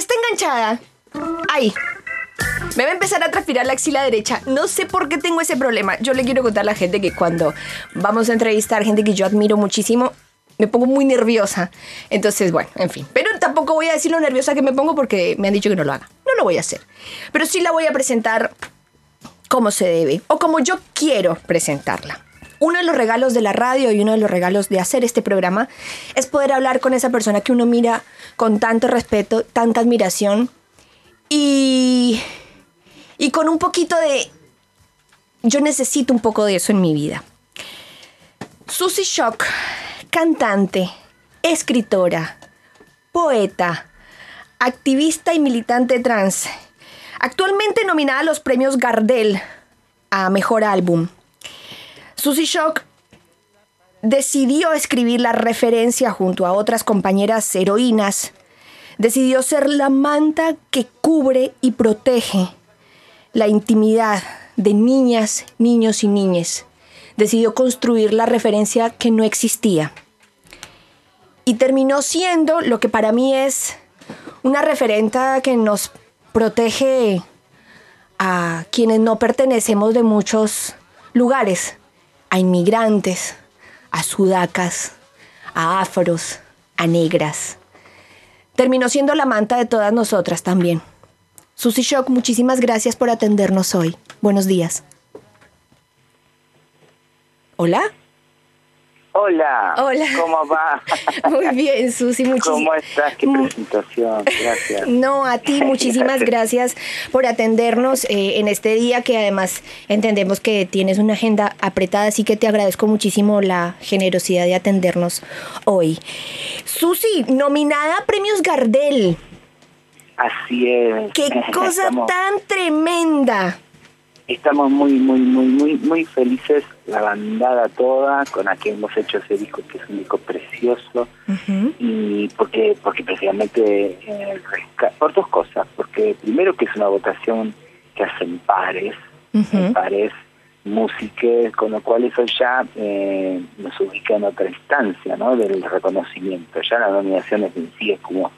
está enganchada. Ahí. Me va a empezar a transpirar la axila derecha. No sé por qué tengo ese problema. Yo le quiero contar a la gente que cuando vamos a entrevistar gente que yo admiro muchísimo, me pongo muy nerviosa. Entonces, bueno, en fin. Pero tampoco voy a decir lo nerviosa que me pongo porque me han dicho que no lo haga. No lo voy a hacer. Pero sí la voy a presentar como se debe o como yo quiero presentarla. Uno de los regalos de la radio y uno de los regalos de hacer este programa es poder hablar con esa persona que uno mira con tanto respeto, tanta admiración y, y con un poquito de... Yo necesito un poco de eso en mi vida. Susie Shock, cantante, escritora, poeta, activista y militante trans, actualmente nominada a los premios Gardel a Mejor Álbum. Susie Shock decidió escribir la referencia junto a otras compañeras heroínas decidió ser la manta que cubre y protege la intimidad de niñas, niños y niñas. Decidió construir la referencia que no existía. Y terminó siendo lo que para mí es una referenta que nos protege a quienes no pertenecemos de muchos lugares, a inmigrantes, a sudacas, a afros, a negras terminó siendo la manta de todas nosotras también. Susie Shock, muchísimas gracias por atendernos hoy. Buenos días. ¿Hola? Hola. Hola. ¿Cómo va? Muy bien, Susi, muchísimas ¿Cómo estás? Qué presentación. Gracias. No, a ti muchísimas gracias por atendernos eh, en este día que además entendemos que tienes una agenda apretada, así que te agradezco muchísimo la generosidad de atendernos hoy. Susi, nominada a Premios Gardel. Así es. Qué cosa tan tremenda estamos muy, muy, muy, muy, muy felices, la bandada toda, con la que hemos hecho ese disco, que es un disco precioso, y porque, porque precisamente, eh, por dos cosas, porque primero que es una votación que hacen pares, pares, música, con lo cual eso ya eh, nos ubica en otra instancia, ¿no?, del reconocimiento, ya la nominación en sí es como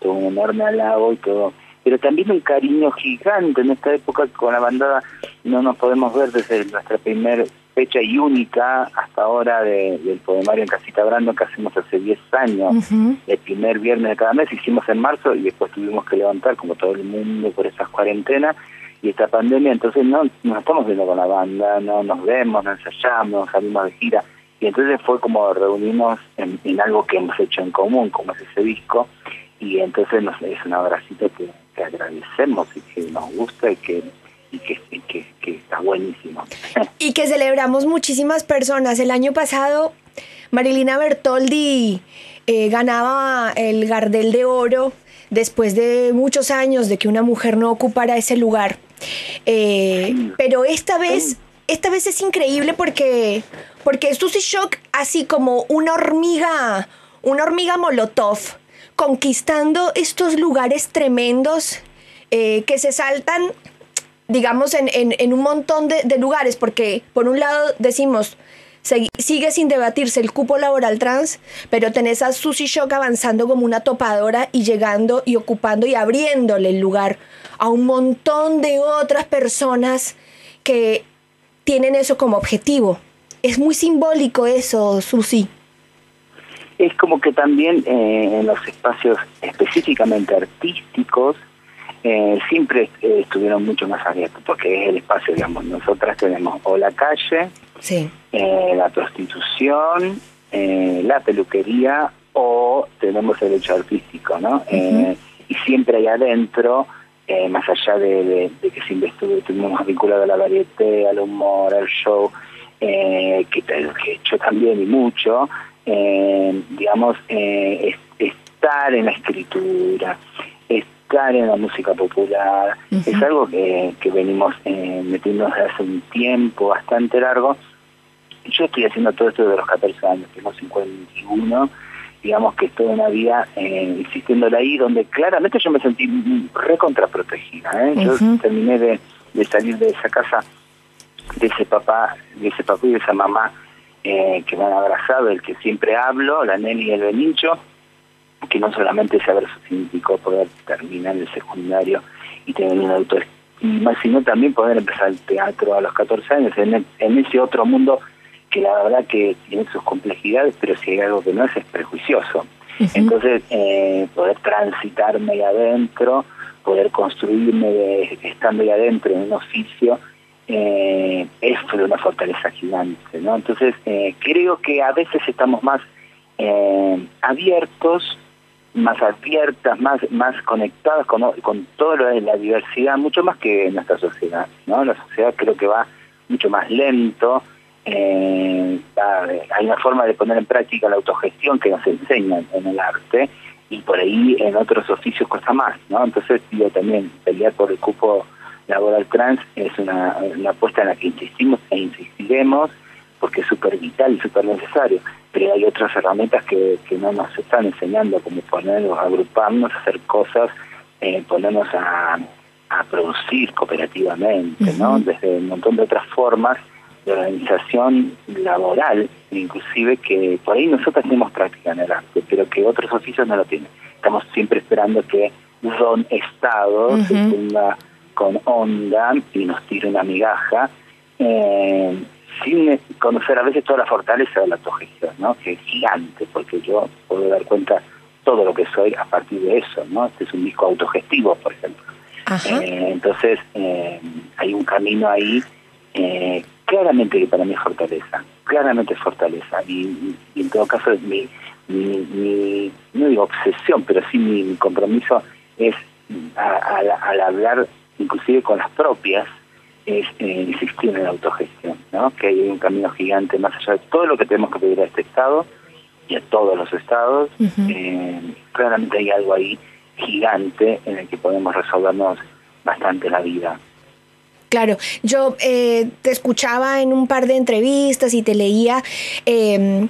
todo un enorme halago y todo pero también un cariño gigante en esta época con la bandada no nos podemos ver desde nuestra primera fecha y única hasta ahora del poemario en Casita Brando que hacemos hace 10 años, el primer viernes de cada mes, hicimos en marzo y después tuvimos que levantar como todo el mundo por esas cuarentenas y esta pandemia, entonces no nos estamos viendo con la banda, no nos vemos, no ensayamos, salimos de gira. Y entonces fue como reunimos en, en algo que hemos hecho en común, como es ese disco, y entonces nos, es un abracito que, agradecemos y que nos gusta y que y que, que, está buenísimo. Y que celebramos muchísimas personas. El año pasado, Marilina Bertoldi eh, ganaba el Gardel de Oro después de muchos años de que una mujer no ocupara ese lugar. Eh, pero esta vez, esta vez es increíble porque, porque Susy Shock, así como una hormiga, una hormiga molotov, conquistando estos lugares tremendos eh, que se saltan, digamos, en, un montón de, lugares, porque por un lado decimos, sigue sin debatirse el cupo laboral trans, pero tenés a Susie Shock avanzando como una topadora y llegando y ocupando y abriéndole el lugar a un montón de otras personas que tienen eso como objetivo. Es muy simbólico eso, Susi es como que también eh, en los espacios específicamente artísticos eh, siempre eh, estuvieron mucho más abiertos, porque es el espacio, digamos, nosotras tenemos o la calle, la prostitución, la peluquería o tenemos el hecho artístico, ¿no? y siempre hay adentro, más allá de, que siempre estuvimos vinculados a la varieté, al humor, al show, que, que he hecho también y mucho, eh, digamos, eh, estar en la escritura, estar en la música popular, es algo que, que venimos eh, metiendo desde hace un tiempo bastante largo. Yo estoy haciendo todo esto desde los 14 años, tengo 51, digamos que toda una vida eh, insistiéndole ahí, donde claramente yo me sentí recontraprotegida. ¿eh? Yo terminé de, de salir de esa casa, de ese papá, de ese papá y de esa mamá eh, que me han abrazado, el que siempre hablo, la Nelly y el Benincho, que no solamente saber su significó poder terminar el secundario y tener un autoestima, sino también poder empezar el teatro a los 14 años en, en ese otro mundo que la verdad que tiene sus complejidades, pero si hay algo que no es, es prejuicioso. Entonces, eh, poder transitarme ahí adentro, poder construirme estando ahí adentro en un oficio, eh, es una fortaleza gigante, ¿no? Entonces, eh, creo que a veces estamos más eh, abiertos, más abiertas, más más conectadas con, con todo lo de la diversidad, mucho más que nuestra sociedad, ¿no? La sociedad creo que va mucho más lento, eh, hay una forma de poner en práctica la autogestión que nos enseñan en el arte y por ahí en otros oficios cuesta más, ¿no? Entonces digo también pelear por el cupo laboral trans es una, una apuesta en la que insistimos e insistiremos porque es súper vital y súper necesario, pero hay otras herramientas que, que no nos están enseñando, como ponernos, agruparnos, hacer cosas, eh, ponernos a, a producir cooperativamente, ¿no? Desde un montón de otras formas de organización laboral, inclusive que por ahí nosotros tenemos práctica en el arte, pero que otros oficios no lo tienen. Estamos siempre esperando que Don Estado se ponga con onda y nos tire una migaja, eh, sin conocer a veces toda la fortaleza de la autogestión, ¿no? que es gigante, porque yo puedo dar cuenta todo lo que soy a partir de eso. ¿no? Este es un disco autogestivo, por ejemplo. Eh, entonces, eh, hay un camino ahí claramente que para mí es fortaleza, claramente es fortaleza. Y, en todo caso, mi, mi, no digo obsesión, pero sí mi, compromiso es al hablar inclusive con las propias, es eh, insistir en la autogestión, ¿no? que hay un camino gigante más allá de todo lo que tenemos que pedir a este Estado y a todos los Estados. Eh, claramente hay algo ahí gigante en el que podemos resolvernos bastante la vida. Claro, yo eh, te escuchaba en un par de entrevistas y te leía em,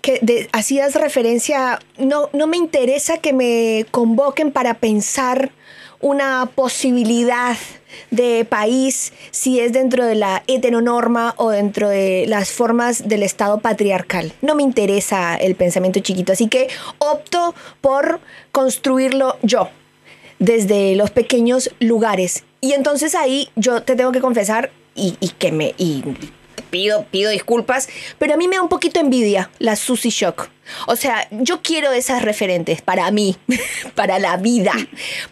que hacías referencia, no, no me interesa que me convoquen para pensar una posibilidad de país si es dentro de la heteronorma o dentro de las formas del Estado patriarcal. No me interesa el pensamiento chiquito, así que opto por construirlo yo, desde los pequeños lugares. Y entonces ahí yo te tengo que confesar y, que me... Y pido, pido disculpas, pero a mí me da un poquito envidia la Susie Shock. O sea, yo quiero esas referentes para mí, para la vida,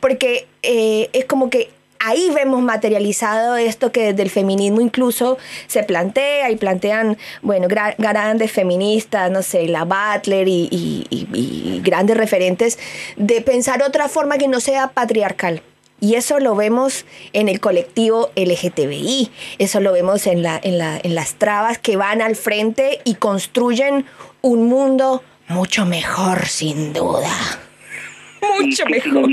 porque eh, es como que ahí vemos materializado esto que desde el feminismo incluso se plantea y plantean, bueno, grandes feministas, no sé, la Butler y, y grandes referentes, de pensar otra forma que no sea patriarcal. Y eso lo vemos en el colectivo LGTBI, eso lo vemos en, la, en, la, en las trabas que van al frente y construyen un mundo mucho mejor, sin duda. Mucho mejor.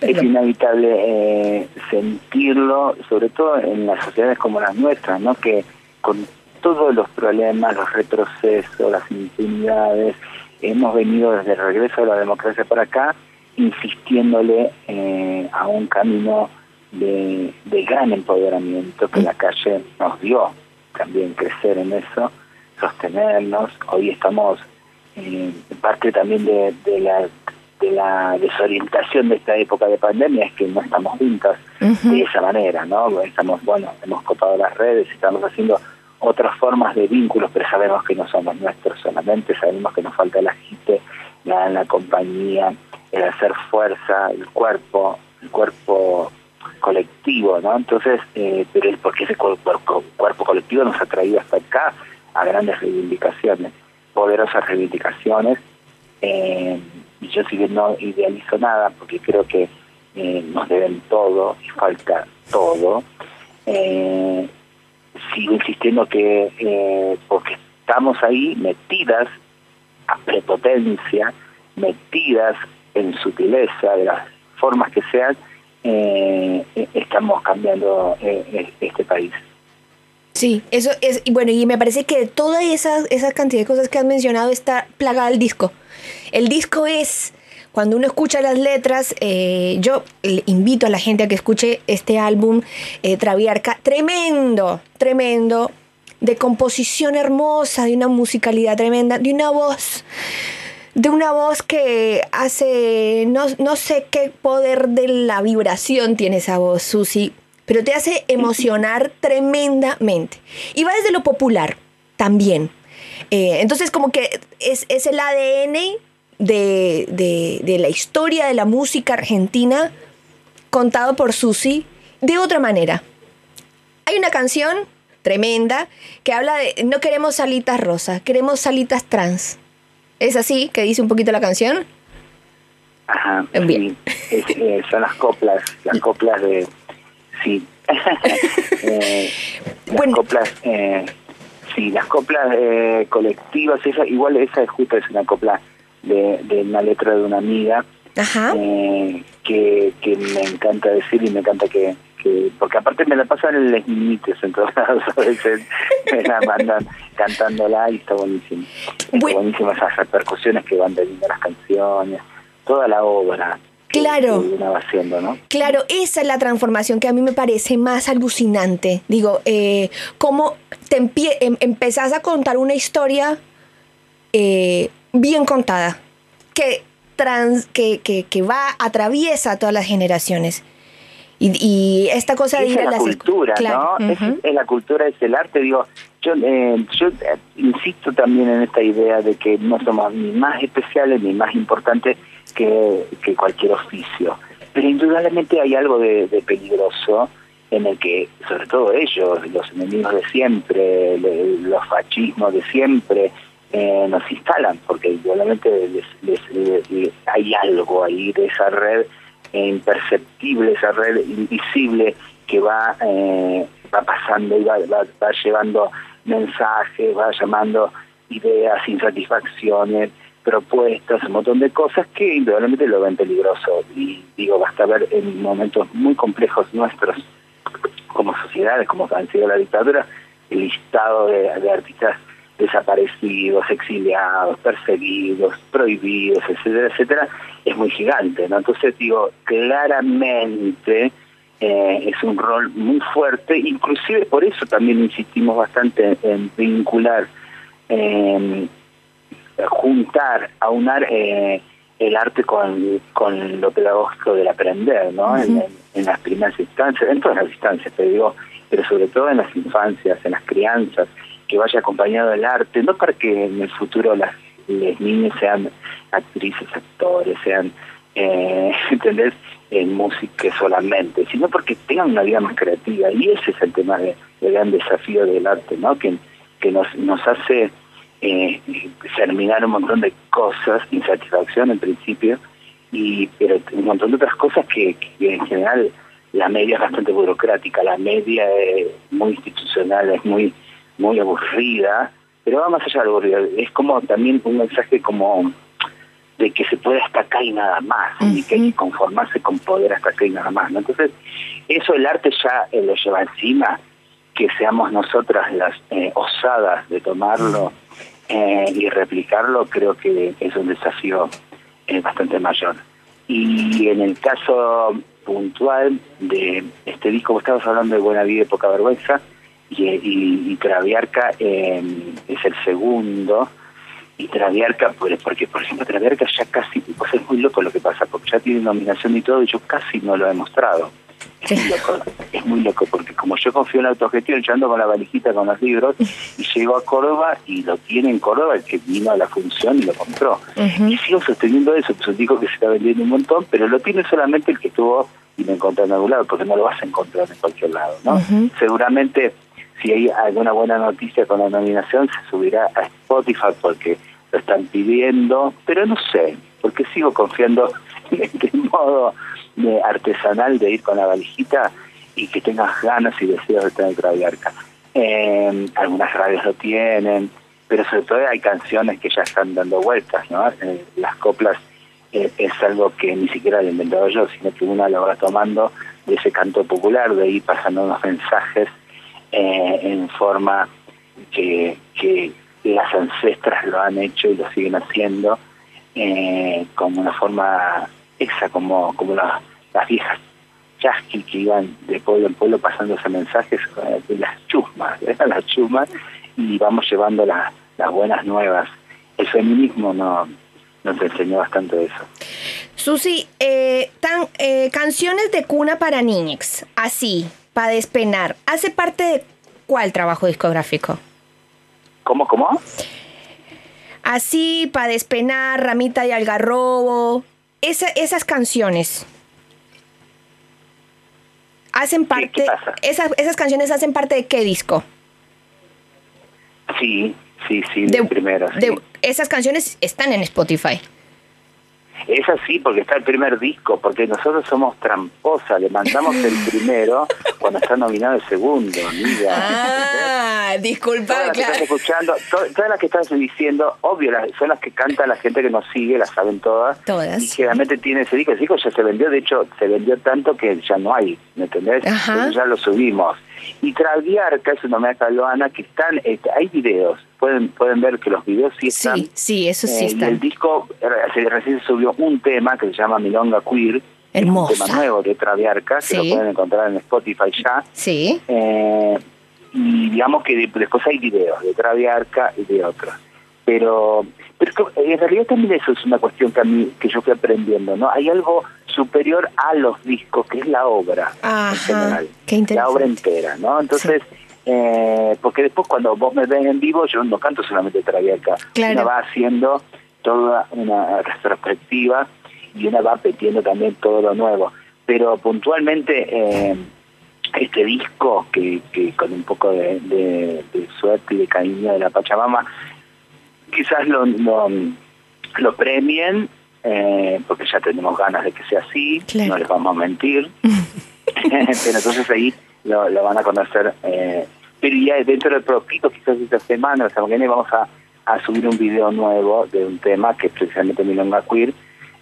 Es inevitable eh, sentirlo, sobre todo en las sociedades como las nuestras, ¿no? que con todos los problemas, los retrocesos, las impunidades, hemos venido desde el regreso de la democracia para acá insistiéndole eh, a un camino de, gran empoderamiento que la calle nos dio también crecer en eso, sostenernos. Hoy estamos eh, parte también de, la de la desorientación de esta época de pandemia es que no estamos juntas de esa manera, ¿no? Estamos, bueno, hemos copado las redes, estamos haciendo otras formas de vínculos, pero sabemos que no somos nuestros solamente, sabemos que nos falta la gente, la, la compañía, el hacer fuerza, el cuerpo, el cuerpo colectivo, ¿no? Entonces, eh, pero es porque ese cuerpo, cuerpo colectivo nos ha traído hasta acá a grandes reivindicaciones, poderosas reivindicaciones. Eh, yo si bien no idealizo nada, porque creo que eh, nos deben todo y falta todo, sigo insistiendo que porque estamos ahí metidas prepotencia, metidas en sutileza de las formas que sean, eh, estamos cambiando eh, este país. Sí, eso es, bueno, y me parece que toda esa, esa cantidad de cosas que has mencionado está plagada al disco. El disco es, cuando uno escucha las letras, eh, yo invito a la gente a que escuche este álbum Traviarca, tremendo, tremendo, de composición hermosa, de una musicalidad tremenda, de una voz de una voz que hace, no, no sé qué poder de la vibración tiene esa voz, Susi, pero te hace emocionar tremendamente. Y va desde lo popular también. Eh, entonces como que es, es el ADN de, de, de, la historia de la música argentina contado por Susi de otra manera. Hay una canción tremenda que habla de no queremos salitas rosas, queremos salitas trans. ¿Es así que dice un poquito la canción? Ajá. Bien. Eh, son las coplas, las coplas de... Sí. eh, las bueno. coplas... Eh, sí, las coplas eh, colectivas, esa, igual esa es justo es una copla de, de una letra de una amiga Ajá. Eh, que, que me encanta decir y me encanta que, que porque aparte me la pasan en los límites en todos lados a veces me la mandan cantándola y está buenísimo está bueno. buenísimo esas repercusiones que van teniendo las canciones toda la obra Claro. Haciendo, ¿no? Claro, esa es la transformación que a mí me parece más alucinante. Digo, eh, cómo te empie em empezás a contar una historia eh, bien contada, que, trans, que, que, que va, atraviesa todas las generaciones. Y, y, esta cosa de es ir a la cultura, claro. ¿no? Uh -huh. es, es, la cultura, es el arte. Digo, yo, eh, yo eh, insisto también en esta idea de que no somos ni más especiales ni más importantes que, que cualquier oficio. Pero indudablemente hay algo de, de, peligroso en el que, sobre todo ellos, los enemigos de siempre, los fascismos de siempre, eh, nos instalan, porque indudablemente les, les, les, hay algo ahí de esa red imperceptible, esa red invisible que va eh, va pasando y va, va, va, llevando mensajes, va llamando ideas, insatisfacciones, propuestas, un montón de cosas que indudablemente lo ven peligroso. Y digo, basta ver en momentos muy complejos nuestros como sociedades, como han sido la dictadura, el listado de, de artistas desaparecidos, exiliados, perseguidos, prohibidos, etcétera, etcétera, es muy gigante, ¿no? Entonces digo, claramente eh, es un rol muy fuerte, inclusive por eso también insistimos bastante en vincular, eh, juntar, aunar eh, el arte con, con lo pedagógico del aprender, ¿no? Uh -huh. en, en, las primeras instancias, en todas las instancias, pero digo, pero sobre todo en las infancias, en las crianzas, que vaya acompañado del arte, no para que en el futuro las, las niñas sean actrices, actores, sean, eh, ¿entendés?, en música solamente, sino porque tengan una vida más creativa. Y ese es el tema de, del gran desafío del arte, ¿no?, que, que nos, nos hace eh, terminar un montón de cosas, insatisfacción en principio, y pero un montón de otras cosas que, que en general la media es bastante burocrática, la media es muy institucional, es muy muy aburrida, pero va más allá de aburrida, es como también un mensaje como de que se puede hasta acá y nada más, uh -huh. y que hay que conformarse con poder hasta acá y nada más, ¿no? Entonces, eso el arte ya eh, lo lleva encima, que seamos nosotras las eh, osadas de tomarlo eh, y replicarlo, creo que es un desafío eh, bastante mayor. Y en el caso puntual de este disco, vos estabas hablando de Buena Vida y Poca Vergüenza, y, y, y Traviarca eh, es el segundo. Y Traviarca porque por ejemplo Traviarca ya casi pues es muy loco lo que pasa porque ya tiene nominación y todo y yo casi no lo he mostrado. Es muy loco, es muy loco porque como yo confío en la autogestión yo ando con la valijita con los libros y llego a Córdoba y lo tiene en Córdoba el que vino a la función y lo compró. Uh -huh. y sigo sosteniendo eso pues digo que se está vendiendo un montón pero lo tiene solamente el que estuvo y lo encontró en algún lado porque no lo vas a encontrar en cualquier lado no uh -huh. seguramente si hay alguna buena noticia con la nominación, se subirá a Spotify porque lo están pidiendo, pero no sé, porque sigo confiando en este modo de artesanal de ir con la valijita y que tengas ganas y deseos de tener Traviarca. Eh, algunas radios lo tienen, pero sobre todo hay canciones que ya están dando vueltas, ¿no? Eh, las coplas eh, es algo que ni siquiera lo he inventado yo, sino que uno lo va tomando de ese canto popular, de ir pasando unos mensajes eh, en forma que, que, las ancestras lo han hecho y lo siguen haciendo eh, como una forma esa como como la, las viejas chasqui que iban de pueblo en pueblo pasando ese mensajes eh, de las chusmas, de las chusmas y vamos llevando la, las buenas nuevas. El feminismo no nos enseñó bastante eso. Susi, eh, tan, eh, canciones de cuna para niños, así, para despenar, ¿hace parte de cuál trabajo discográfico? ¿Cómo, cómo? Así, para despenar, Ramita y Algarrobo, esa, esas canciones. Hacen parte. Esas, esas canciones hacen parte de qué disco? Sí, sí, sí, de, primero. esas canciones están en Spotify. Es así porque está el primer disco, porque nosotros somos tramposas, le mandamos el primero cuando está nominado el segundo, amiga. Ah, disculpa, todas las que están escuchando, todas las que están diciendo, obvio, son las que canta la gente que nos sigue, las saben todas. Todas. Y generalmente tiene ese disco, ese disco ya se vendió, de hecho, se vendió tanto que ya no hay, ¿me entendés? ya lo subimos. Y Traviarca es una marca loana que están, este, hay videos, pueden pueden ver que los videos sí están. Sí, sí, eso sí está. el disco, recién se subió un tema que se llama Milonga Queer, Hermosa. un tema nuevo de Traviarca, que lo pueden encontrar en Spotify ya. Sí. Eh, y digamos que después hay videos de Traviarca y de otros. Pero, pero en realidad también eso es una cuestión que a mí, que yo fui aprendiendo, ¿no? Hay algo superior a los discos, que es la obra en general. la obra entera, ¿no? Entonces, eh, porque después cuando vos me ves en vivo, yo no canto solamente Traviarca, claro. uno va haciendo toda una retrospectiva y una va metiendo también todo lo nuevo. Pero puntualmente eh, este disco, que, que con un poco de, suerte y de cariño de la Pachamama, quizás lo, lo, premien, eh, porque ya tenemos ganas de que sea así, no les vamos a mentir. Pero entonces ahí lo, lo van a conocer. Eh, pero ya dentro del poquito, quizás esta semana, semana que viene, vamos a, a subir un video nuevo de un tema que es precisamente Milonga Queer,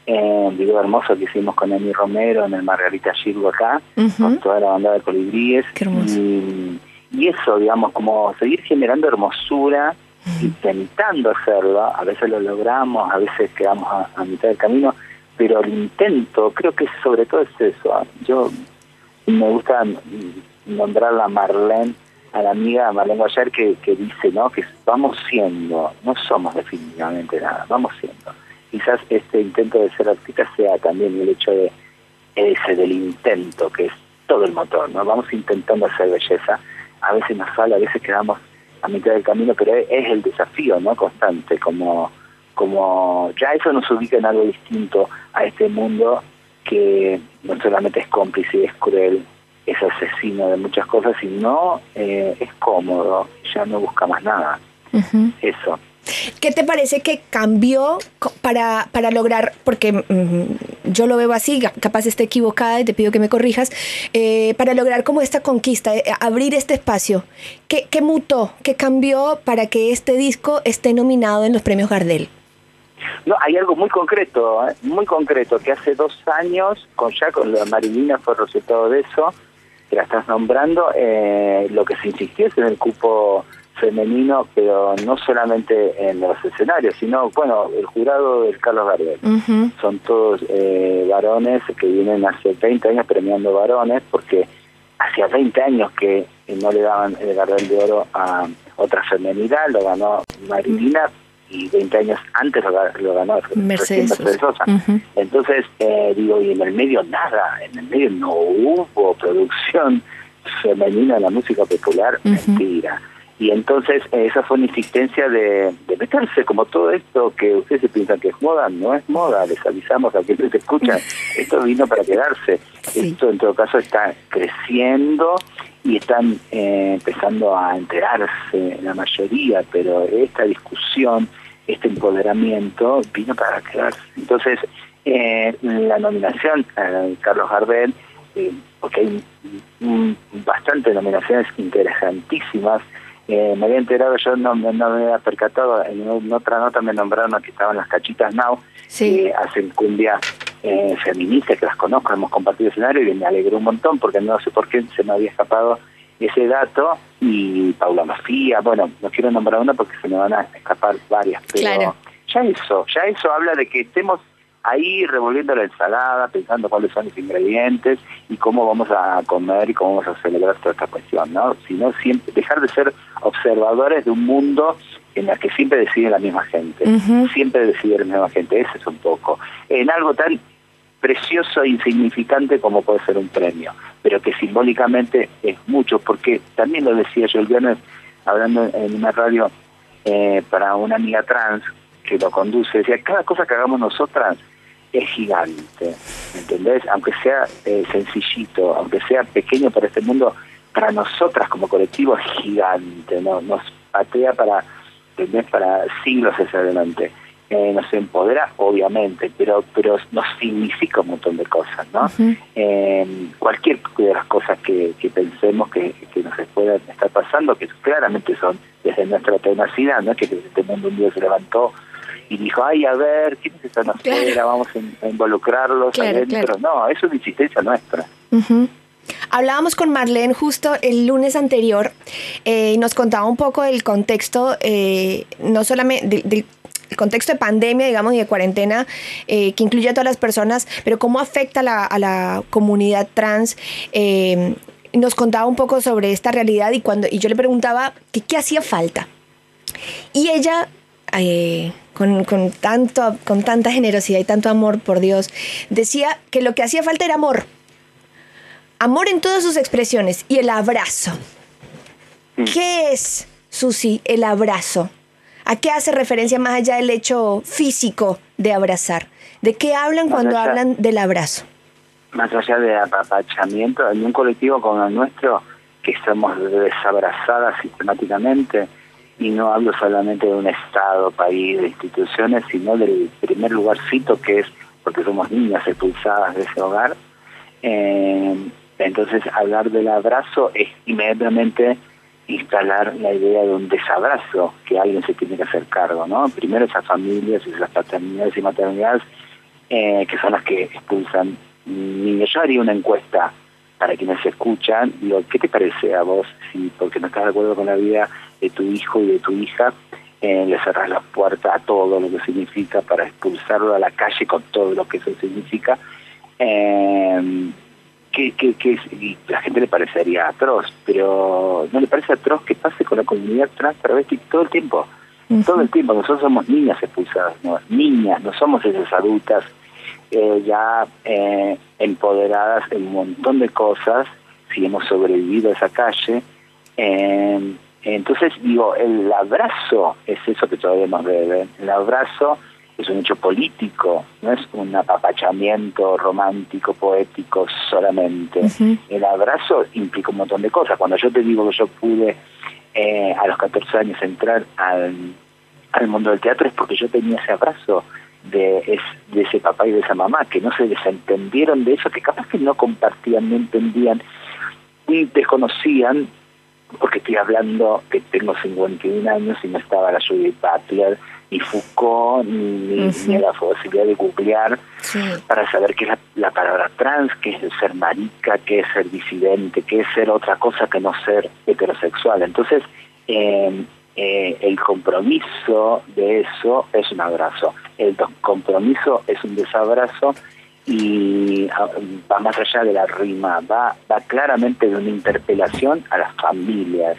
un video hermoso que hicimos con Emi Romero en el Margarita Gilgo acá, con toda la banda de colibríes. Y, y, eso, digamos, como seguir generando hermosura, intentando hacerlo, a veces lo logramos, a veces quedamos a, mitad del camino, pero el intento, creo que sobre todo es eso. ¿ah? Yo me gusta nombrar a Marlene, a la amiga Marlene Guayar, que, que dice, ¿no? Que vamos siendo, no somos definitivamente nada, vamos siendo quizás este intento de ser artista sea también el hecho de ese del intento, que es todo el motor, ¿no? Vamos intentando hacer belleza, a veces nos sale, a veces quedamos a mitad del camino, pero es, el desafío, ¿no? Constante, como, como ya eso nos ubica en algo distinto a este mundo que no solamente es cómplice es cruel, es asesino de muchas cosas, sino eh, es cómodo, ya no busca más nada. Eso. ¿Qué te parece que cambió para, para lograr, porque mm, yo lo veo así, capaz esté equivocada y te pido que me corrijas, eh, para lograr como esta conquista, eh, abrir este espacio? ¿Qué, ¿Qué mutó, qué cambió para que este disco esté nominado en los premios Gardel? No, hay algo muy concreto, ¿eh? muy concreto, que hace dos años, con ya con la Marilina fue resultado de eso, que la estás nombrando, lo que se insistió es en el cupo femenino, pero no solamente en los escenarios, sino, bueno, el jurado del Carlos Gardel. Son todos eh, varones que vienen hace 20 años premiando varones, porque hacía 20 años que no le daban el Gardel de Oro a otra femenidad, lo ganó Marilina, y 20 años antes lo, ganó Mercedes, Sosa. Entonces, eh, digo, y en el medio nada, en el medio no hubo producción femenina en la música popular, mentira. Y entonces esa fue una insistencia de, meterse como todo esto que ustedes se piensan que es moda, no es moda, les avisamos a quienes escuchan, esto vino para quedarse, esto en todo caso está creciendo y están eh, empezando a enterarse la mayoría, pero esta discusión, este empoderamiento vino para quedarse. Entonces, eh, la nominación a Carlos Gardel, eh, porque hay bastantes nominaciones interesantísimas, eh, me había enterado, yo no, me había percatado, en, otra nota me nombraron que estaban las cachitas Now, que hacen cumbia eh, feminista, que las conozco, hemos compartido escenario y me alegró un montón porque no sé por qué se me había escapado ese dato y Paula Mafía, bueno, no quiero nombrar una porque se me van a escapar varias, pero ya eso, ya eso habla de que estemos ahí revolviendo la ensalada, pensando cuáles son los ingredientes y cómo vamos a comer y cómo vamos a celebrar toda esta cuestión, ¿no? Sino siempre dejar de ser observadores de un mundo en las que siempre decide la misma gente, siempre decide la misma gente, ese es un poco, en algo tan precioso e insignificante como puede ser un premio, pero que simbólicamente es mucho, porque también lo decía yo el viernes hablando en una radio eh, para una amiga trans que lo conduce, decía, cada cosa que hagamos nosotras es gigante, ¿entendés? Aunque sea eh, sencillito, aunque sea pequeño para este mundo, para nosotras como colectivo es gigante, ¿no? Nos patea para, ¿entendés? Para siglos hacia adelante. Eh, nos empodera, obviamente, pero pero nos significa un montón de cosas, ¿no? eh, cualquier de las cosas que, que pensemos que, que, nos puedan estar pasando, que claramente son desde nuestra tenacidad, ¿no? Que este mundo un día se levantó y dijo, ay, a ver, ¿quiénes están afuera? Vamos a, involucrarlos adentro. No, eso es una insistencia nuestra. Hablábamos con Marlene justo el lunes anterior eh, y nos contaba un poco del contexto, eh, no solamente del, contexto de pandemia, digamos, y de cuarentena, eh, que incluye a todas las personas, pero cómo afecta la, a la comunidad trans. nos contaba un poco sobre esta realidad y, cuando, y yo le preguntaba que, qué hacía falta. Y ella con, con, tanto, con tanta generosidad y tanto amor por Dios, decía que lo que hacía falta era amor. Amor en todas sus expresiones y el abrazo. Mm. ¿Qué es, Susi, el abrazo? ¿A qué hace referencia más allá del hecho físico de abrazar? ¿De qué hablan cuando hablan del abrazo? Más allá de apapachamiento, en un colectivo como el nuestro, que estamos desabrazadas sistemáticamente, y no hablo solamente de un Estado, país, de instituciones, sino del primer lugarcito que es porque somos niñas expulsadas de ese hogar. Eh, entonces, hablar del abrazo es inmediatamente instalar la idea de un desabrazo que alguien se tiene que hacer cargo, ¿no? Primero esas familias, esas paternidades y maternidades eh, que son las que expulsan niños. Yo haría una encuesta para quienes escuchan, digo, ¿qué te parece a vos si porque no estás de acuerdo con la vida de tu hijo y de tu hija, eh, le cerras la puerta a todo lo que significa para expulsarlo a la calle con todo lo que eso significa? Eh, que, que, que la gente le parecería atroz, pero no le parece atroz que pase con la comunidad trans travesti todo el tiempo. Todo el tiempo, nosotros somos niñas expulsadas, ¿no? niñas, no somos esas adultas eh, ya eh, empoderadas en un montón de cosas, si hemos sobrevivido a esa calle. Eh, entonces, digo, el abrazo es eso que todavía nos debe. El abrazo es un hecho político, no es un apapachamiento romántico, poético solamente. El abrazo implica un montón de cosas. Cuando yo te digo que yo pude eh, a los 14 años entrar al, al mundo del teatro es porque yo tenía ese abrazo de, es, de ese papá y de esa mamá, que no se desentendieron de eso, que capaz que no compartían, no entendían, y desconocían, porque estoy hablando que tengo 51 años y no estaba la Judith Butler, ni Foucault, ni, la posibilidad de googlear para saber qué es la, palabra trans, qué es ser marica, qué es ser disidente, qué es ser otra cosa que no ser heterosexual. Entonces, eh, eh, el compromiso de eso es un abrazo, el compromiso es un desabrazo y ah, va más allá de la rima, va, va claramente de una interpelación a las familias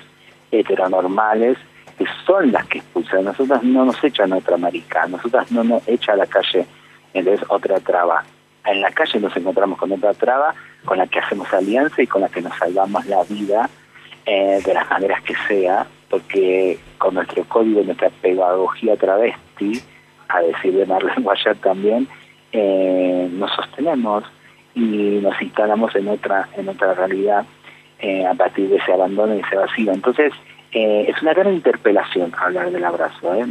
heteronormales que son las que expulsan. Nosotras no nos echan otra marica, nosotras no nos echan a la calle entonces otra traba. En la calle nos encontramos con otra traba con la que hacemos alianza y con la que nos salvamos la vida eh, de las maneras que sea, porque con nuestro código, nuestra pedagogía travesti, a decir de Marlene Guayar también, eh, nos sostenemos y nos instalamos en otra en otra realidad eh, a partir de ese abandono y ese vacío. Entonces, eh, es una gran interpelación hablar del abrazo. ¿eh?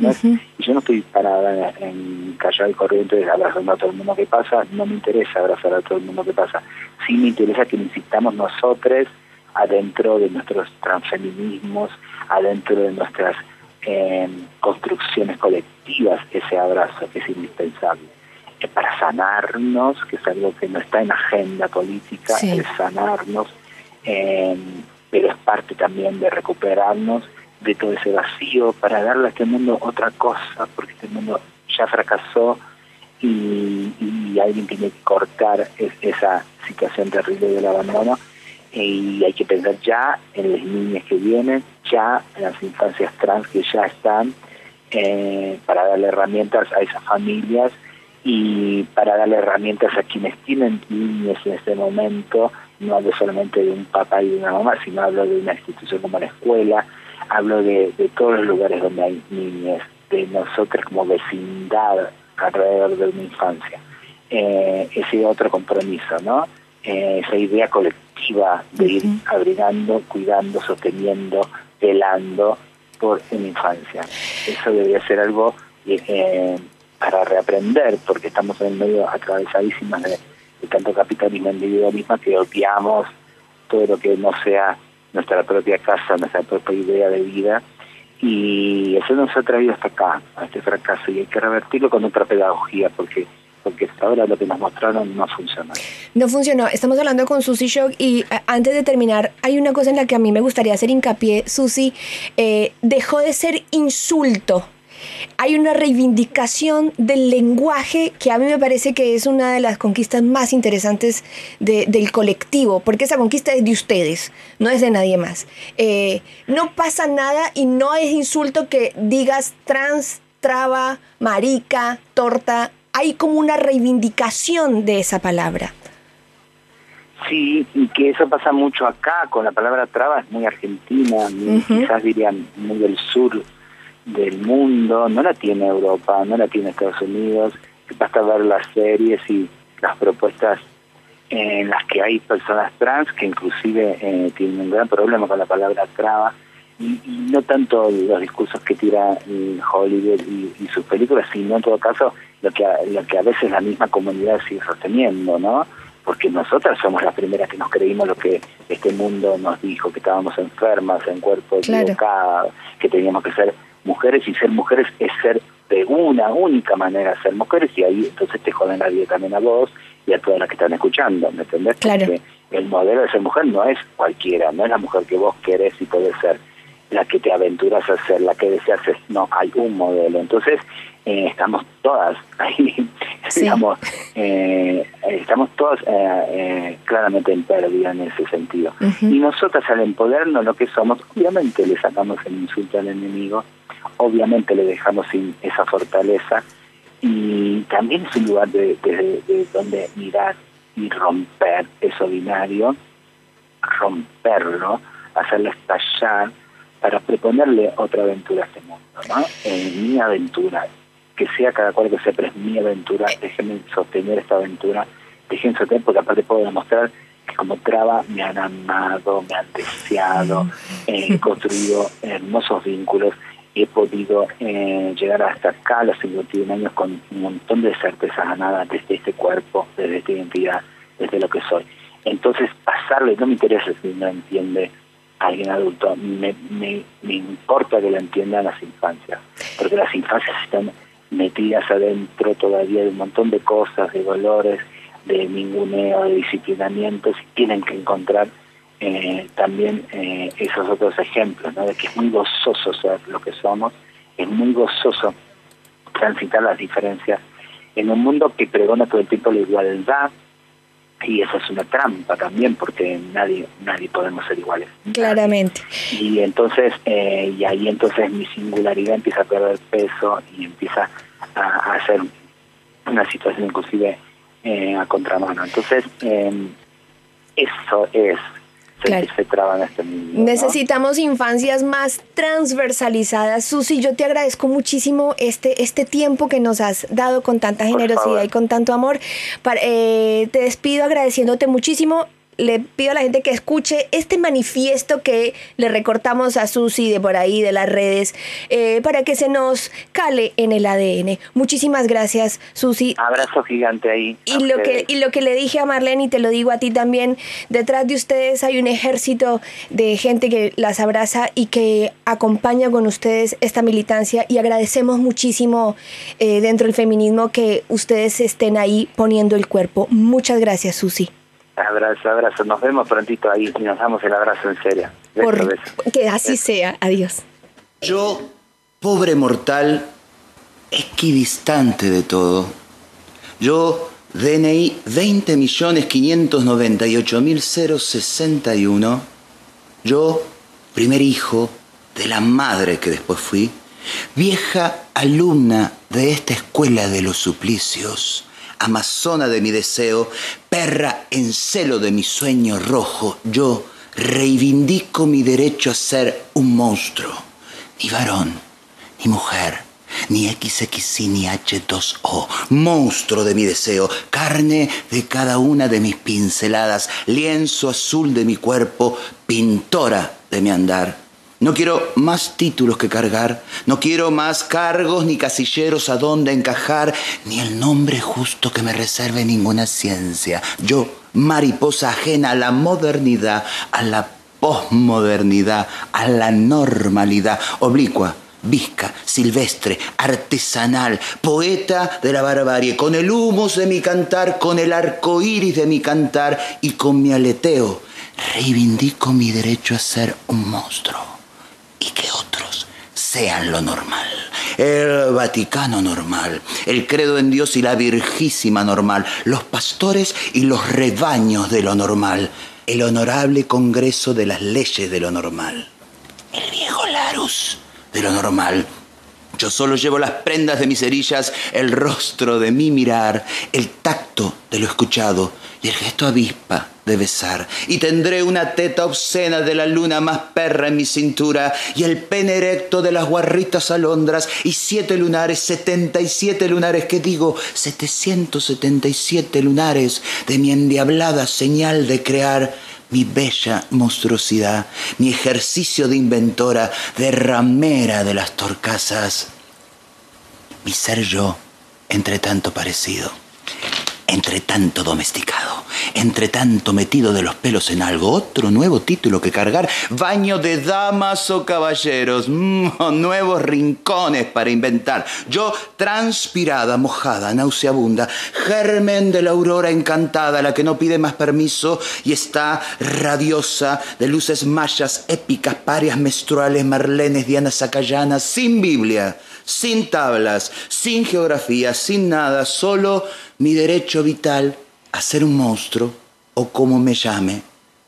Y yo no estoy parada en, callar el corriente de abrazando a todo el mundo que pasa, no me interesa abrazar a todo el mundo que pasa. Sí me interesa que necesitamos nosotros adentro de nuestros transfeminismos, adentro de nuestras eh, construcciones colectivas, ese abrazo que es indispensable. Eh, para sanarnos, que es algo que no está en agenda política, es sanarnos, eh, pero es parte también de recuperarnos de todo ese vacío para darle a este mundo otra cosa, porque este mundo ya fracasó y, y alguien tiene que cortar esa situación terrible del abandono y hay que pensar ya en las niñas que vienen, ya en las infancias trans que ya están eh, para darle herramientas a esas familias y para darle herramientas a quienes tienen niños en este momento, no hablo solamente de un papá y de una mamá, sino hablo de una institución como la escuela, hablo de, todos los lugares donde hay niños, de nosotros como vecindad alrededor de una infancia. Eh, ese otro compromiso, ¿no? Eh, esa idea colectiva de ir abrigando, cuidando, sosteniendo, velando por una infancia. Eso debería ser algo eh, para reaprender, porque estamos en medio atravesadísimas de, tanto capitalismo individualismo que obviamos todo lo que no sea nuestra propia casa, nuestra propia idea de vida, y eso nos ha traído hasta acá, a este fracaso, y hay que revertirlo con otra pedagogía, porque porque hasta ahora lo que nos mostraron no funcionó. No funcionó. Estamos hablando con Susi Shock y eh, antes de terminar, hay una cosa en la que a mí me gustaría hacer hincapié. Susi eh, dejó de ser insulto hay una reivindicación del lenguaje que a mí me parece que es una de las conquistas más interesantes del colectivo, porque esa conquista es de ustedes, no es de nadie más. Eh, no pasa nada y no es insulto que digas trans, traba, marica, torta. Hay como una reivindicación de esa palabra. Sí, y que eso pasa mucho acá, con la palabra traba es muy argentina, quizás dirían muy del sur del mundo, no la tiene Europa, no la tiene Estados Unidos, basta ver las series y las propuestas en las que hay personas trans que inclusive eh, tienen un gran problema con la palabra traba y, no tanto los discursos que tira Hollywood y, sus películas, sino en todo caso lo que, a, lo que a veces la misma comunidad sigue sosteniendo, ¿no? Porque nosotras somos las primeras que nos creímos lo que este mundo nos dijo, que estábamos enfermas, en cuerpo equivocado, que teníamos que ser mujeres y ser mujeres es ser de una única manera ser mujeres y ahí entonces te joden la vida también a vos y a todas las que están escuchando, ¿me entendés? Porque el modelo de ser mujer no es cualquiera, no es la mujer que vos querés y podés ser la que te aventuras a ser, la que deseas ser, no, hay un modelo. Entonces, eh, estamos todas ahí, digamos, eh, estamos todas eh, claramente en pérdida en ese sentido. Y nosotras al empoderarnos lo que somos, obviamente le sacamos el insulto al enemigo, obviamente le dejamos sin esa fortaleza y también es un lugar de, donde mirar y romper eso binario, romperlo, hacerlo estallar para proponerle otra aventura a este mundo, ¿no? mi aventura, que sea cada cual que sepa, es mi aventura, déjenme sostener esta aventura, déjenme sostener porque aparte puedo demostrar que como traba me han amado, me han deseado, mm. he construido hermosos vínculos he podido eh, llegar hasta acá a los 51 años con un montón de certezas ganadas desde este cuerpo, desde esta identidad, desde lo que soy. Entonces, pasarle, no me interesa si no entiende alguien adulto, me, me, me importa que lo entiendan las infancias, porque las infancias están metidas adentro todavía de un montón de cosas, de dolores, de ninguneo, de disciplinamientos, y tienen que encontrar eh, también eh, esos otros ejemplos, ¿no? de que es muy gozoso ser lo que somos, es muy gozoso transitar las diferencias en un mundo que pregona todo el tiempo la igualdad, y eso es una trampa también porque nadie nadie podemos ser iguales. Claramente. Y entonces eh, y ahí entonces mi singularidad empieza a perder peso y empieza a, a ser una situación inclusive eh, a contramano. Entonces eh, eso es este Necesitamos infancias más transversalizadas. Susi, yo te agradezco muchísimo este, este tiempo que nos has dado con tanta generosidad y con tanto amor. Eh, te despido agradeciéndote muchísimo le pido a la gente que escuche este manifiesto que le recortamos a Susi de por ahí, de las redes, eh, para que se nos cale en el ADN. Muchísimas gracias, Susi. Abrazo gigante ahí. Y lo, que, y lo que le dije a Marlene, y te lo digo a ti también, detrás de ustedes hay un ejército de gente que las abraza y que acompaña con ustedes esta militancia y agradecemos muchísimo eh, dentro del feminismo que ustedes estén ahí poniendo el cuerpo. Muchas gracias, Susi. Abrazo, abrazo. Nos vemos prontito ahí y nos damos el abrazo en serio. Por, Que así sea. Adiós. Yo, pobre mortal, equidistante de todo. Yo, DNI 20.598.061. Yo, primer hijo de la madre que después fui, vieja alumna de esta escuela de los suplicios, amazona de mi deseo, perra en celo de mi sueño rojo, yo reivindico mi derecho a ser un monstruo, ni varón, ni mujer, ni XXI ni H2O, monstruo de mi deseo, carne de cada una de mis pinceladas, lienzo azul de mi cuerpo, pintora de mi andar. No quiero más títulos que cargar, no quiero más cargos ni casilleros a donde encajar, ni el nombre justo que me reserve ninguna ciencia. Yo, mariposa ajena a la modernidad, a la posmodernidad, a la normalidad, oblicua, visca, silvestre, artesanal, poeta de la barbarie, con el humus de mi cantar, con el arco iris de mi cantar y con mi aleteo, reivindico mi derecho a ser un monstruo sean lo normal. El Vaticano normal, el credo en Dios y la Virgísima normal, los pastores y los rebaños de lo normal, el honorable Congreso de las leyes de lo normal, el viejo Larus de lo normal. Yo solo llevo las prendas de mis cerillas, el rostro de mi mirar, el tacto de lo escuchado y el gesto avispa de besar. Y tendré una teta obscena de la luna más perra en mi cintura y el pene erecto de las guarritas alondras y siete lunares, setenta y siete lunares, que digo, setecientos setenta y siete lunares de mi endiablada señal de crear mi bella monstruosidad, mi ejercicio de inventora, de ramera de las torcasas, mi ser yo, entre tanto parecido, entre tanto domesticado, entre tanto metido de los pelos en algo, otro nuevo título que cargar, baño de damas o caballeros, mm, nuevos rincones para inventar. Yo transpirada, mojada, nauseabunda, germen de la aurora encantada, la que no pide más permiso y está radiosa de luces mayas, épicas, parias menstruales, marlenes, dianas sacayanas, sin Biblia, sin tablas, sin geografía, sin nada, solo mi derecho vital a ser un monstruo o como me llame,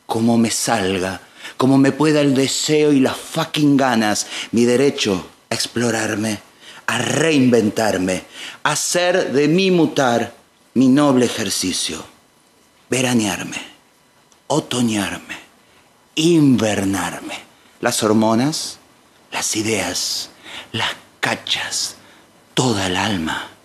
como me salga, como me pueda el deseo y las fucking ganas, mi derecho a explorarme, a reinventarme, a hacer de mí mutar mi noble ejercicio, veranearme, otoñarme, invernarme, las hormonas, las ideas, las cachas, toda el alma